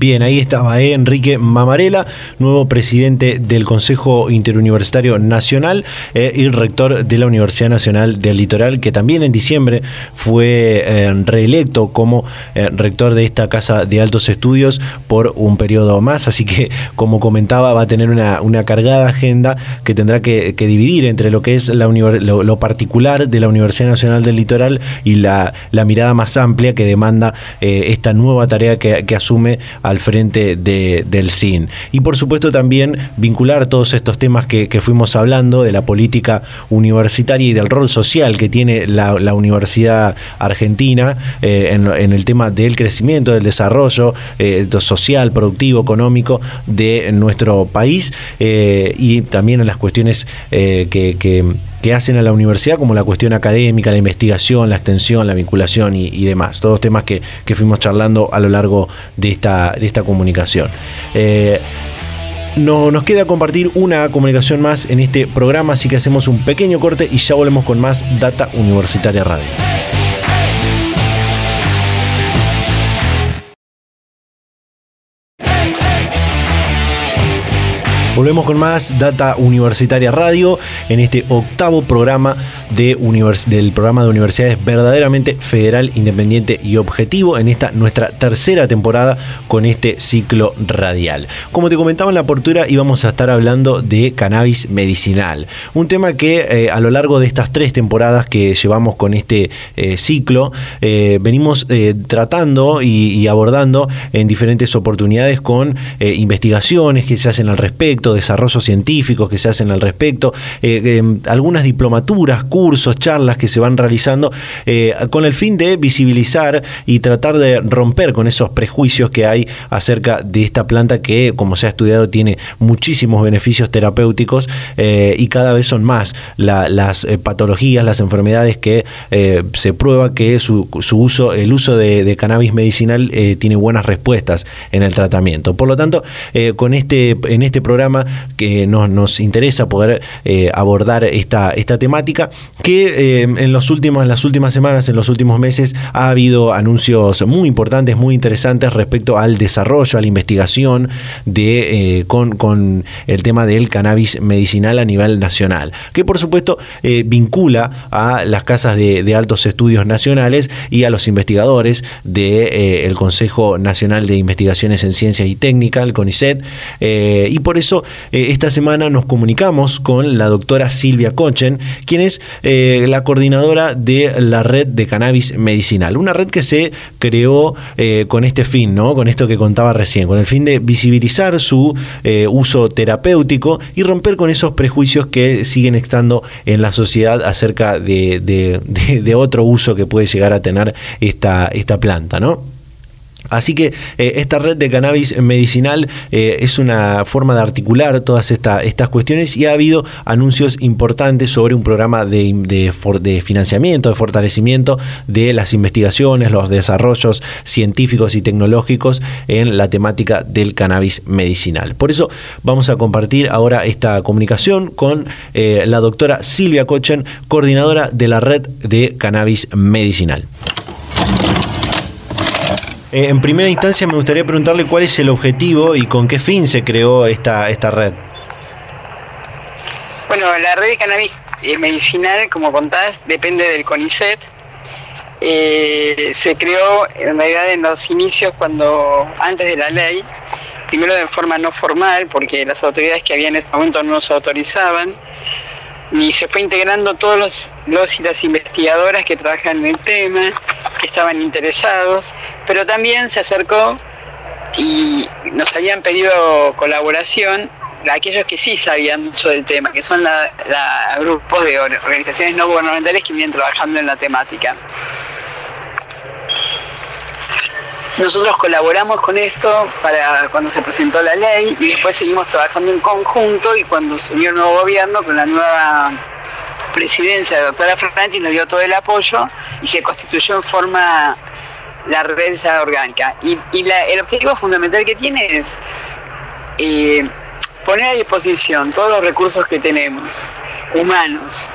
Bien, ahí estaba eh, Enrique Mamarela, nuevo presidente del Consejo Interuniversitario Nacional eh, y rector de la Universidad Nacional del Litoral, que también en diciembre fue eh, reelecto como rector de esta Casa de Altos Estudios por un periodo más. Así que, como comentaba, va a tener una, cargada agenda que tendrá que, dividir entre lo que es la lo, particular de la Universidad Nacional del Litoral y la, mirada más amplia que demanda esta nueva tarea que asume al frente de, del CIN. Y por supuesto también vincular todos estos temas que, fuimos hablando de la política universitaria y del rol social que tiene la, Universidad Argentina eh, en, el tema del crecimiento, del desarrollo eh, social, productivo, económico de nuestro país eh, y también en las cuestiones que, que hacen a la universidad, como la cuestión académica, la investigación, la extensión, la vinculación y, demás. Todos temas que, fuimos charlando a lo largo de esta, de esta comunicación. Eh, no, nos queda compartir una comunicación más en este programa, así que hacemos un pequeño corte y ya volvemos con más Data Universitaria Radio. Volvemos con más Data Universitaria Radio en este octavo programa de del programa de universidades verdaderamente federal, independiente y objetivo en esta nuestra tercera temporada con este ciclo radial. Como te comentaba en la apertura, íbamos a estar hablando de cannabis medicinal, un tema que eh, a lo largo de estas tres temporadas que llevamos con este eh, ciclo eh, venimos tratando y abordando en diferentes oportunidades con investigaciones que se hacen al respecto desarrollos científicos que se hacen al respecto, eh, em, algunas diplomaturas, cursos, charlas que se van realizando eh, con el fin de visibilizar y tratar de romper con esos prejuicios que hay acerca de esta planta que, como se ha estudiado, tiene muchísimos beneficios terapéuticos eh, y cada vez son más las patologías, las enfermedades que se prueba que su, uso, el uso de, de cannabis medicinal tiene buenas respuestas en el tratamiento. Por lo tanto, con este, en este programa que nos, nos interesa poder eh, abordar esta, esta temática, que en, los últimos, las últimas semanas, en los últimos meses, ha habido anuncios muy importantes, muy interesantes respecto al desarrollo, a la investigación de, con, con el tema del cannabis medicinal a nivel nacional, que por supuesto vincula a las casas de, altos estudios nacionales y a los investigadores del de, Consejo Nacional de Investigaciones en Ciencias y Técnica, el CONICET, eh, y por eso eh, esta semana nos comunicamos con la doctora Silvia Cochen, quien es eh, la coordinadora de la red de cannabis medicinal, una red que se creó con este fin, ¿no? con esto que contaba recién, con el fin de visibilizar su uso terapéutico y romper con esos prejuicios que siguen estando en la sociedad acerca de, de otro uso que puede llegar a tener esta, esta planta, ¿no? Así que eh, esta red de cannabis medicinal eh, es una forma de articular todas estas cuestiones y ha habido anuncios importantes sobre un programa de, financiamiento, de fortalecimiento de las investigaciones, los desarrollos científicos y tecnológicos en la temática del cannabis medicinal. Por eso vamos a compartir ahora esta comunicación con eh, la doctora Silvia Cochen, coordinadora de la red de cannabis medicinal. Eh, en primera instancia me gustaría preguntarle cuál es el objetivo y con qué fin se creó esta, esta red. Bueno, la red de cannabis eh, medicinal, como contás, depende del CONICET. Eh, se creó en realidad en los inicios cuando antes de la ley, primero de forma no formal, porque las autoridades que había en ese momento no nos autorizaban, y se fue integrando todos los, los y las investigadoras que trabajan en el tema, que estaban interesados, pero también se acercó y nos habían pedido colaboración aquellos que sí sabían mucho del tema, que son la, grupos de organizaciones no gubernamentales que vienen trabajando en la temática. Nosotros colaboramos con esto para cuando se presentó la ley y después seguimos trabajando en conjunto y cuando subió el nuevo gobierno con la nueva presidencia de la doctora Franchi nos dio todo el apoyo y se constituyó en forma la red orgánica. Y, el objetivo fundamental que tiene es eh, poner a disposición todos los recursos que tenemos, humanos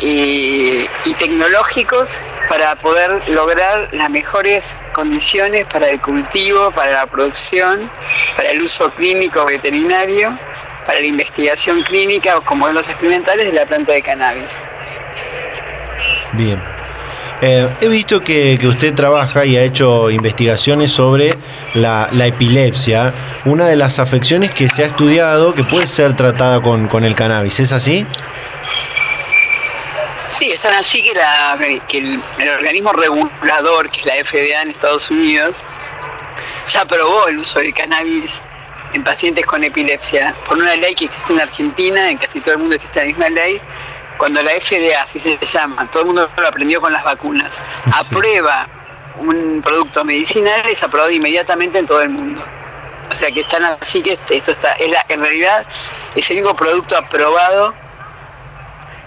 eh, y tecnológicos, para poder lograr las mejores condiciones para el cultivo, para la producción, para el uso clínico veterinario, para la investigación clínica o como modelos experimentales de la planta de cannabis. Bien. Eh, he visto que, usted trabaja y ha hecho investigaciones sobre la, epilepsia, una de las afecciones que se ha estudiado que puede ser tratada con, con el cannabis. ¿Es así? Sí, están así que, la, que el, organismo regulador, que es la FDA en Estados Unidos, ya aprobó el uso del cannabis en pacientes con epilepsia por una ley que existe en Argentina, en casi todo el mundo existe la misma ley. Cuando la FDA, así se llama, todo el mundo lo aprendió con las vacunas, aprueba un producto medicinal, es aprobado inmediatamente en todo el mundo. O sea que están así que esto está, es la, en realidad es el único producto aprobado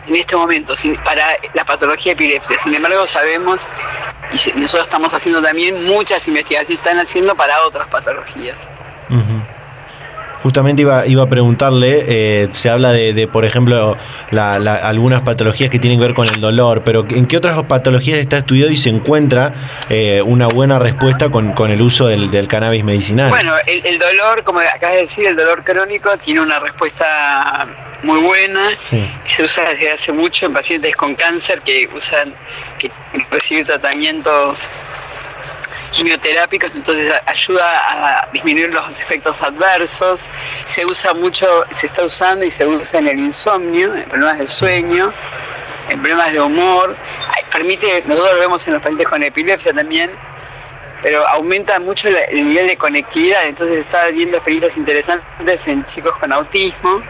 en este momento para la patología de epilepsia. Sin embargo, sabemos, y nosotros estamos haciendo también muchas investigaciones, están haciendo para otras patologías. Justamente iba, iba a preguntarle, eh, se habla de, por ejemplo, algunas patologías que tienen que ver con el dolor, pero ¿en qué otras patologías está estudiado y se encuentra eh, una buena respuesta con, con el uso del, cannabis medicinal? Bueno, el, dolor, como acabas de decir, el dolor crónico tiene una respuesta muy buena, se usa desde hace mucho en pacientes con cáncer que usan, que recibir tratamientos quimioterápicos, entonces ayuda a disminuir los efectos adversos. Se usa mucho, se está usando y se usa en el insomnio, en problemas de sueño, en problemas de humor. Permite, nosotros lo vemos en los pacientes con epilepsia también, pero aumenta mucho el nivel de conectividad. Entonces está viendo experiencias interesantes en chicos con autismo.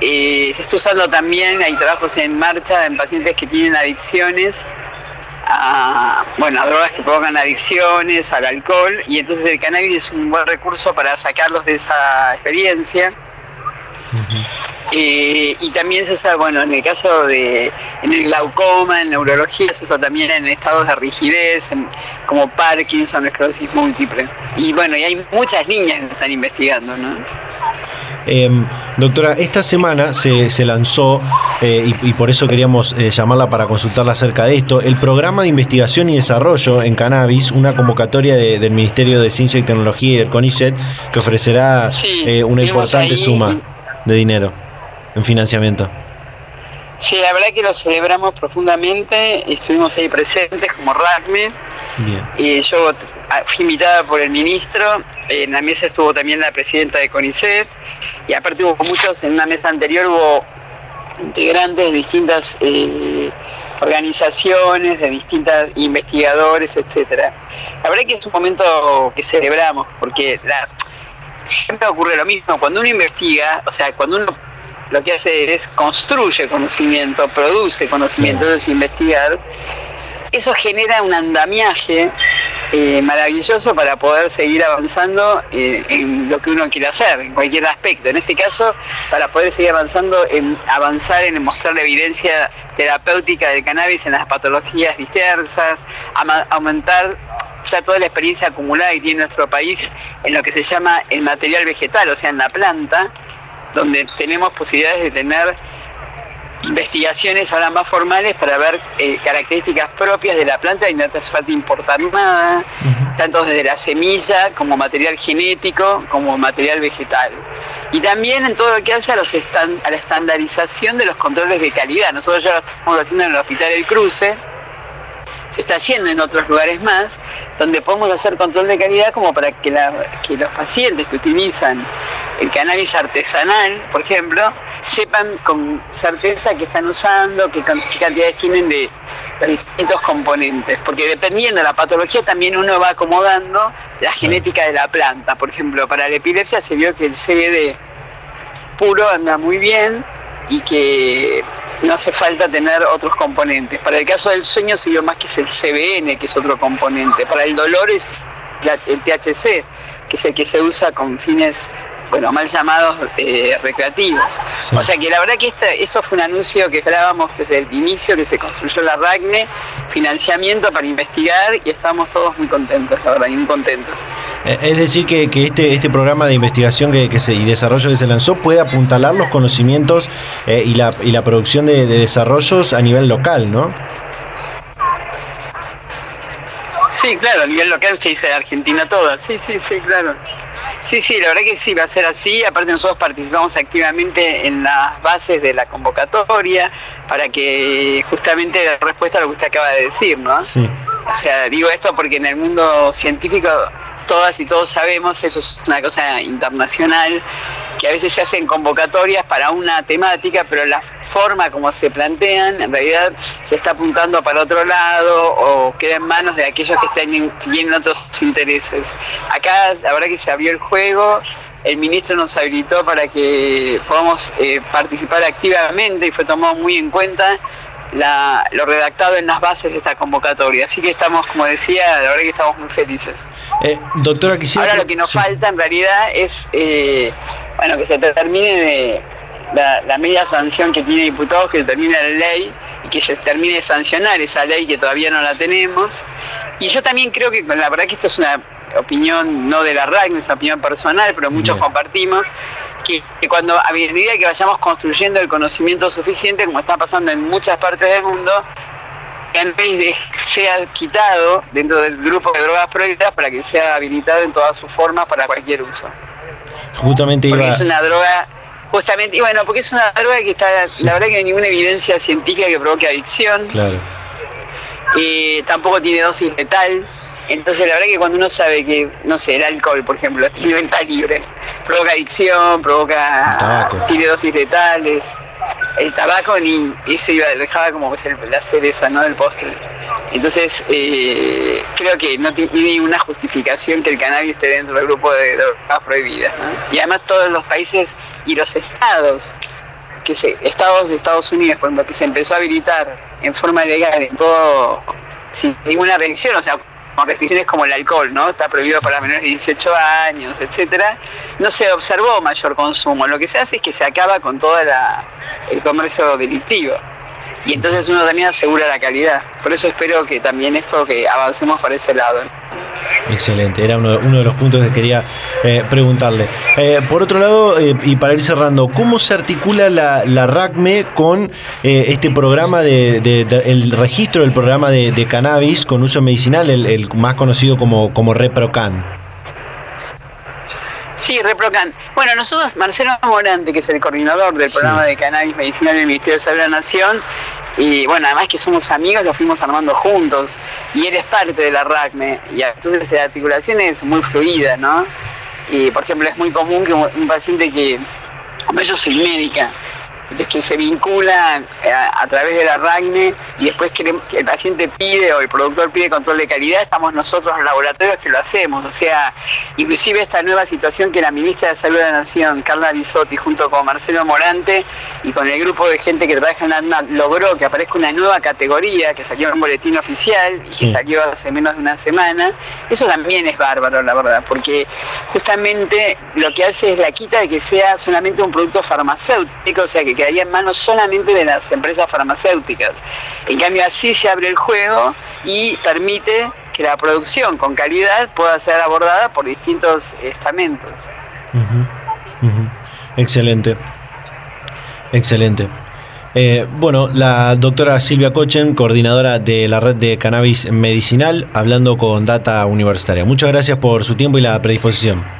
Eh, se está usando también, hay trabajos en marcha en pacientes que tienen adicciones a, bueno, a drogas que provocan adicciones, al alcohol, y entonces el cannabis es un buen recurso para sacarlos de esa experiencia. Eh, y también se usa, bueno, en el caso de, en el glaucoma, en neurología, se usa también en estados de rigidez, como Parkinson, esclerosis múltiple. Y bueno, y hay muchas líneas que se están investigando, ¿no? Em, doctora, esta semana se, se lanzó, eh, y, por eso queríamos eh, llamarla para consultarla acerca de esto, el programa de investigación y desarrollo en cannabis, una convocatoria del Ministerio de Ciencia y Tecnología y del CONICET, que ofrecerá eh, una importante suma de dinero en financiamiento. Sí, la verdad que lo celebramos profundamente, estuvimos ahí presentes como RACME, y yo fui invitada por el ministro, en la mesa estuvo también la presidenta de CONICET, y aparte hubo muchos, en una mesa anterior hubo integrantes de distintas eh, organizaciones, de distintas investigadores, etcétera. La verdad que es un momento que celebramos, porque siempre ocurre lo mismo, cuando uno investiga, o sea, cuando uno lo que hace es construye conocimiento, produce conocimiento, es investigar. Eso genera un andamiaje eh, maravilloso para poder seguir avanzando eh, en lo que uno quiere hacer, en cualquier aspecto. En este caso, para poder seguir avanzando en avanzar en mostrar la evidencia terapéutica del cannabis en las patologías dispersas, aumentar ya toda la experiencia acumulada que tiene nuestro país en lo que se llama el material vegetal, o sea, en la planta, donde tenemos posibilidades de tener investigaciones ahora más formales para ver eh, características propias de la planta y no hace falta importar nada, tanto desde la semilla como material genético, como material vegetal. Y también en todo lo que hace a, los a la estandarización de los controles de calidad. Nosotros ya lo estamos haciendo en el Hospital del Cruce, se está haciendo en otros lugares más, donde podemos hacer control de calidad como para que, que los pacientes que utilizan el cannabis artesanal, por ejemplo, sepan con certeza qué están usando, qué, cantidades tienen de distintos componentes, porque dependiendo de la patología también uno va acomodando la genética de la planta. Por ejemplo, para la epilepsia se vio que el CBD puro anda muy bien y que no hace falta tener otros componentes. Para el caso del sueño se vio más que es el CBN, que es otro componente. Para el dolor es el THC, que es el que se usa con fines bueno, mal llamados eh, recreativos. O sea que la verdad que esto fue un anuncio que esperábamos desde el inicio, que se construyó la RACNE, financiamiento para investigar y estamos todos muy contentos, la verdad, y muy contentos. Eh, es decir, que, este, este programa de investigación que, se, y desarrollo que se lanzó puede apuntalar los conocimientos eh, y, la, y la producción de, de desarrollos a nivel local, ¿no? Sí, claro, a nivel local se dice Argentina toda, sí, sí, sí, claro. Sí, sí, la verdad que sí, va a ser así. Aparte nosotros participamos activamente en las bases de la convocatoria para que justamente la respuesta a lo que usted acaba de decir, ¿no? Sí. O sea, digo esto porque en el mundo científico todas y todos sabemos, eso es una cosa internacional, que a veces se hacen convocatorias para una temática, pero la forma como se plantean, en realidad se está apuntando para otro lado o queda en manos de aquellos que están, tienen otros intereses. Acá la verdad que se abrió el juego, el ministro nos habilitó para que podamos eh, participar activamente y fue tomado muy en cuenta lo redactado en las bases de esta convocatoria. Así que estamos, como decía, la verdad que estamos muy felices. Eh, doctora, quisiera... Ahora lo que nos falta en realidad es, eh, bueno, que se termine de la, media sanción que tiene diputados, que termine la ley y que se termine de sancionar esa ley que todavía no la tenemos. Y yo también creo que, la verdad que esto es una opinión no de la RAC, es una opinión personal, pero muchos compartimos, que, cuando a medida que vayamos construyendo el conocimiento suficiente, como está pasando en muchas partes del mundo, en vez de sea quitado dentro del grupo de drogas prohibidas para que sea habilitado en todas sus formas para cualquier uso. Justamente porque es una droga, justamente, y bueno, porque es una droga que está, la verdad que no hay ninguna evidencia científica que provoque adicción. Claro. Eh, tampoco tiene dosis letal. Entonces la verdad que cuando uno sabe que, no sé, el alcohol, por ejemplo, tiene venta libre, provoca adicción, provoca, tiene dosis letales, el tabaco ni eso iba dejaba como que la cereza no del postre. Entonces eh, creo que no tiene ninguna justificación que el cannabis esté dentro del grupo de drogas prohibidas y además todos los países y los estados que se estados de Estados Unidos por ejemplo que se empezó a habilitar en forma legal en todo sin ninguna reacción o sea con restricciones como el alcohol, ¿no? Está prohibido para menores de 18 años, etcétera. No se observó mayor consumo. Lo que se hace es que se acaba con todo el comercio delictivo. Y entonces uno también asegura la calidad. Por eso espero que también esto que avancemos por ese lado. Excelente, era uno, de los puntos que quería eh, preguntarle. Eh, por otro lado, eh, y para ir cerrando, ¿cómo se articula la, RACME con este programa de, el registro del programa de, cannabis con uso medicinal, el, más conocido como, como ReproCan? Sí, ReproCan. Bueno, nosotros, Marcelo Morante, que es el coordinador del programa de cannabis medicinal del Ministerio de Salud de la Nación, y bueno, además que somos amigos, lo fuimos armando juntos. Y él es parte de la RACME. Y entonces la articulación es muy fluida, ¿no? Y por ejemplo, es muy común que un paciente que. Yo soy médica que se vincula eh, a, través de la RACNE y después que, el paciente pide o el productor pide control de calidad, estamos nosotros los laboratorios que lo hacemos. O sea, inclusive esta nueva situación que la ministra de Salud de la Nación, Carla Bisotti, junto con Marcelo Morante y con el grupo de gente que trabaja en ANMAT, logró que aparezca una nueva categoría que salió en un boletín oficial y que salió hace menos de una semana. Eso también es bárbaro, la verdad, porque justamente lo que hace es la quita de que sea solamente un producto farmacéutico, o sea, que quedaría en manos solamente de las empresas farmacéuticas. En cambio, así se abre el juego y permite que la producción con calidad pueda ser abordada por distintos estamentos. Excelente. Excelente. Eh, bueno, la doctora Silvia Cochen, coordinadora de la red de cannabis medicinal, hablando con Data Universitaria. Muchas gracias por su tiempo y la predisposición.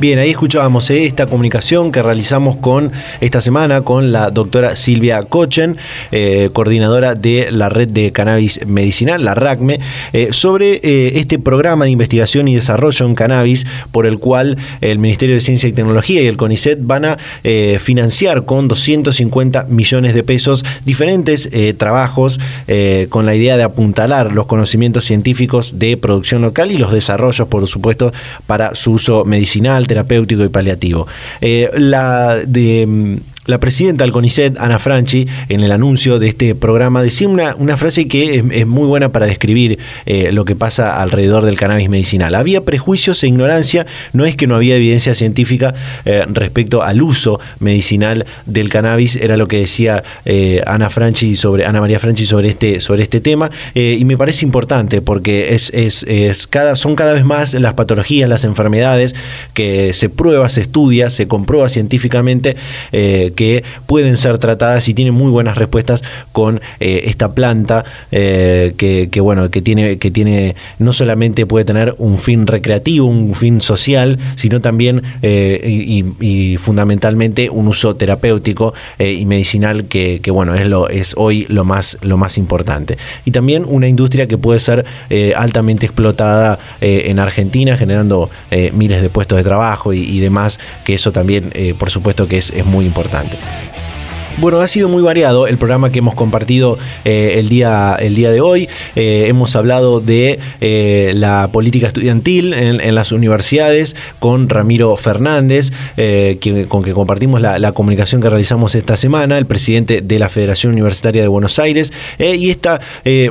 Bien, ahí escuchábamos eh, esta comunicación que realizamos con esta semana con la doctora Silvia Cochen, eh, coordinadora de la red de cannabis medicinal, la RACME, eh, sobre este programa de investigación y desarrollo en cannabis por el cual el Ministerio de Ciencia y Tecnología y el CONICET van a financiar con 250 millones de pesos diferentes trabajos con la idea de apuntalar los conocimientos científicos de producción local y los desarrollos, por supuesto, para su uso medicinal terapéutico y paliativo. Eh, la de mm, la presidenta del CONICET, Ana Franchi, en el anuncio de este programa, decía una, una frase que es, muy buena para describir eh, lo que pasa alrededor del cannabis medicinal. Había prejuicios e ignorancia, no es que no había evidencia científica eh, respecto al uso medicinal del cannabis, era lo que decía eh, Ana Franchi sobre, Ana María Franchi sobre este, sobre este tema, y me parece importante porque es, es, cada, son cada vez más las patologías, las enfermedades que se prueba, se estudia, se comprueba científicamente que pueden ser tratadas y tienen muy buenas respuestas con eh, esta planta eh, que, bueno que tiene que tiene no solamente puede tener un fin recreativo un fin social sino también eh, y, fundamentalmente un uso terapéutico y medicinal que, bueno es lo es hoy lo más lo más importante. Y también una industria que puede ser altamente explotada en Argentina generando miles de puestos de trabajo y, y demás que eso también por supuesto que es, es muy importante Danke. Bueno, ha sido muy variado el programa que hemos compartido eh, el, día, el día de hoy. Eh, hemos hablado de eh, la política estudiantil en, las universidades con Ramiro Fernández, con que compartimos la, comunicación que realizamos esta semana, el presidente de la Federación Universitaria de Buenos Aires, y esta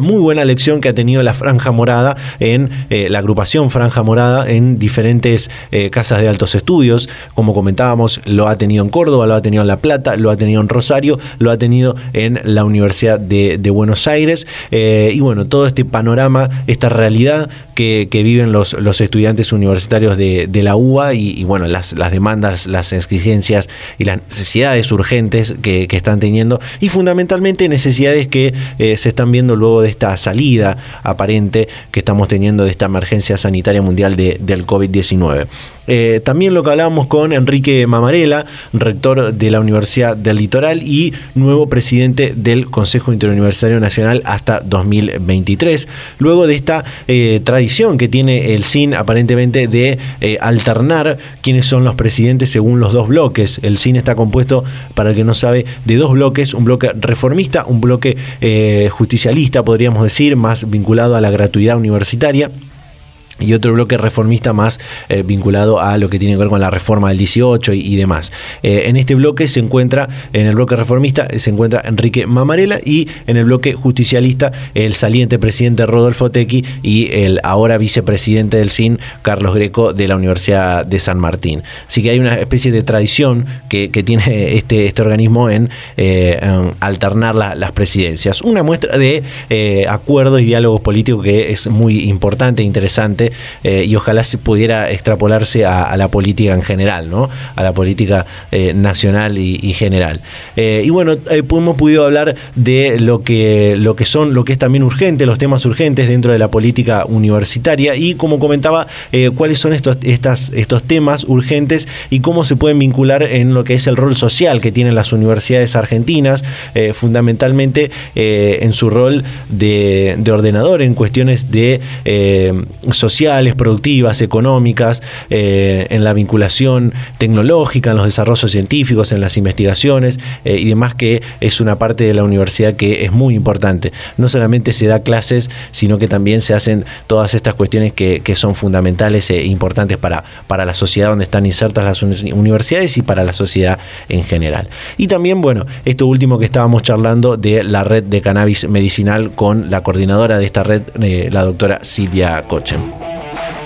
muy buena lección que ha tenido la Franja Morada en la agrupación Franja Morada en diferentes casas de altos estudios. Como comentábamos, lo ha tenido en Córdoba, lo ha tenido en La Plata, lo ha tenido en Rosario lo ha tenido en la Universidad de, Buenos Aires. Eh, y bueno, todo este panorama, esta realidad que, viven los, estudiantes universitarios de, la UBA y, bueno, las, las, demandas, las exigencias y las necesidades urgentes que, están teniendo y fundamentalmente necesidades que eh, se están viendo luego de esta salida aparente que estamos teniendo de esta emergencia sanitaria mundial del COVID-19. Eh, también lo que hablábamos con Enrique Mamarela, rector de la Universidad del Litoral y nuevo presidente del Consejo Interuniversitario Nacional hasta 2023. Luego de esta eh, tradición que tiene el CIN aparentemente de eh, alternar quiénes son los presidentes según los dos bloques. El CIN está compuesto, para el que no sabe, de dos bloques, un bloque reformista, un bloque justicialista, podríamos decir, más vinculado a la gratuidad universitaria y otro bloque reformista más eh, vinculado a lo que tiene que ver con la reforma del 18 y, demás. Eh, en este bloque se encuentra, en el bloque reformista, se encuentra Enrique Mamarela y en el bloque justicialista el saliente presidente Rodolfo Tequi y el ahora vicepresidente del CIN, Carlos Greco, de la Universidad de San Martín. Así que hay una especie de tradición que, tiene este, este organismo en, eh, alternar las presidencias. Una muestra de acuerdos y diálogos políticos que es muy importante e interesante eh, y ojalá se pudiera extrapolarse a, la política en general, ¿no? A la política eh, nacional y, general. Eh, y bueno, hemos podido hablar de lo que, lo que son, lo que es también urgente, los temas urgentes dentro de la política universitaria y como comentaba, cuáles son estos, estas, estos temas urgentes y cómo se pueden vincular en lo que es el rol social que tienen las universidades argentinas, fundamentalmente en su rol de, de, ordenador en cuestiones de social sociales, productivas, económicas, eh, en la vinculación tecnológica, en los desarrollos científicos, en las investigaciones eh, y demás, que es una parte de la universidad que es muy importante. No solamente se da clases, sino que también se hacen todas estas cuestiones que, son fundamentales e importantes para, para la sociedad donde están insertas las universidades y para la sociedad en general. Y también, bueno, esto último que estábamos charlando de la red de cannabis medicinal con la coordinadora de esta red, eh, la doctora Silvia Cochen.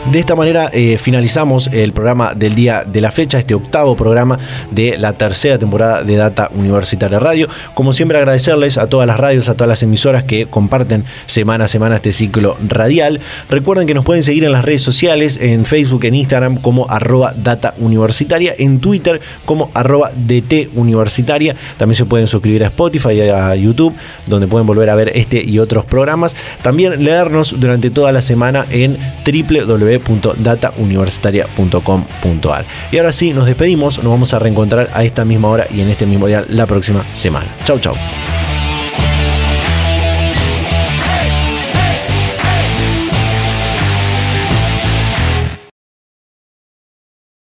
De esta manera eh, finalizamos el programa del día de la fecha, este octavo programa de la tercera temporada de Data Universitaria Radio. Como siempre agradecerles a todas las radios, a todas las emisoras que comparten semana a semana este ciclo radial. Recuerden que nos pueden seguir en las redes sociales, en Facebook, en Instagram como arroba Data Universitaria, en Twitter como arroba DT Universitaria. También se pueden suscribir a Spotify y a YouTube, donde pueden volver a ver este y otros programas. También leernos durante toda la semana en www www.datauniversitaria.com.ar. Y ahora sí, nos despedimos, nos vamos a reencontrar a esta misma hora y en este mismo día la próxima semana. Chau, chau.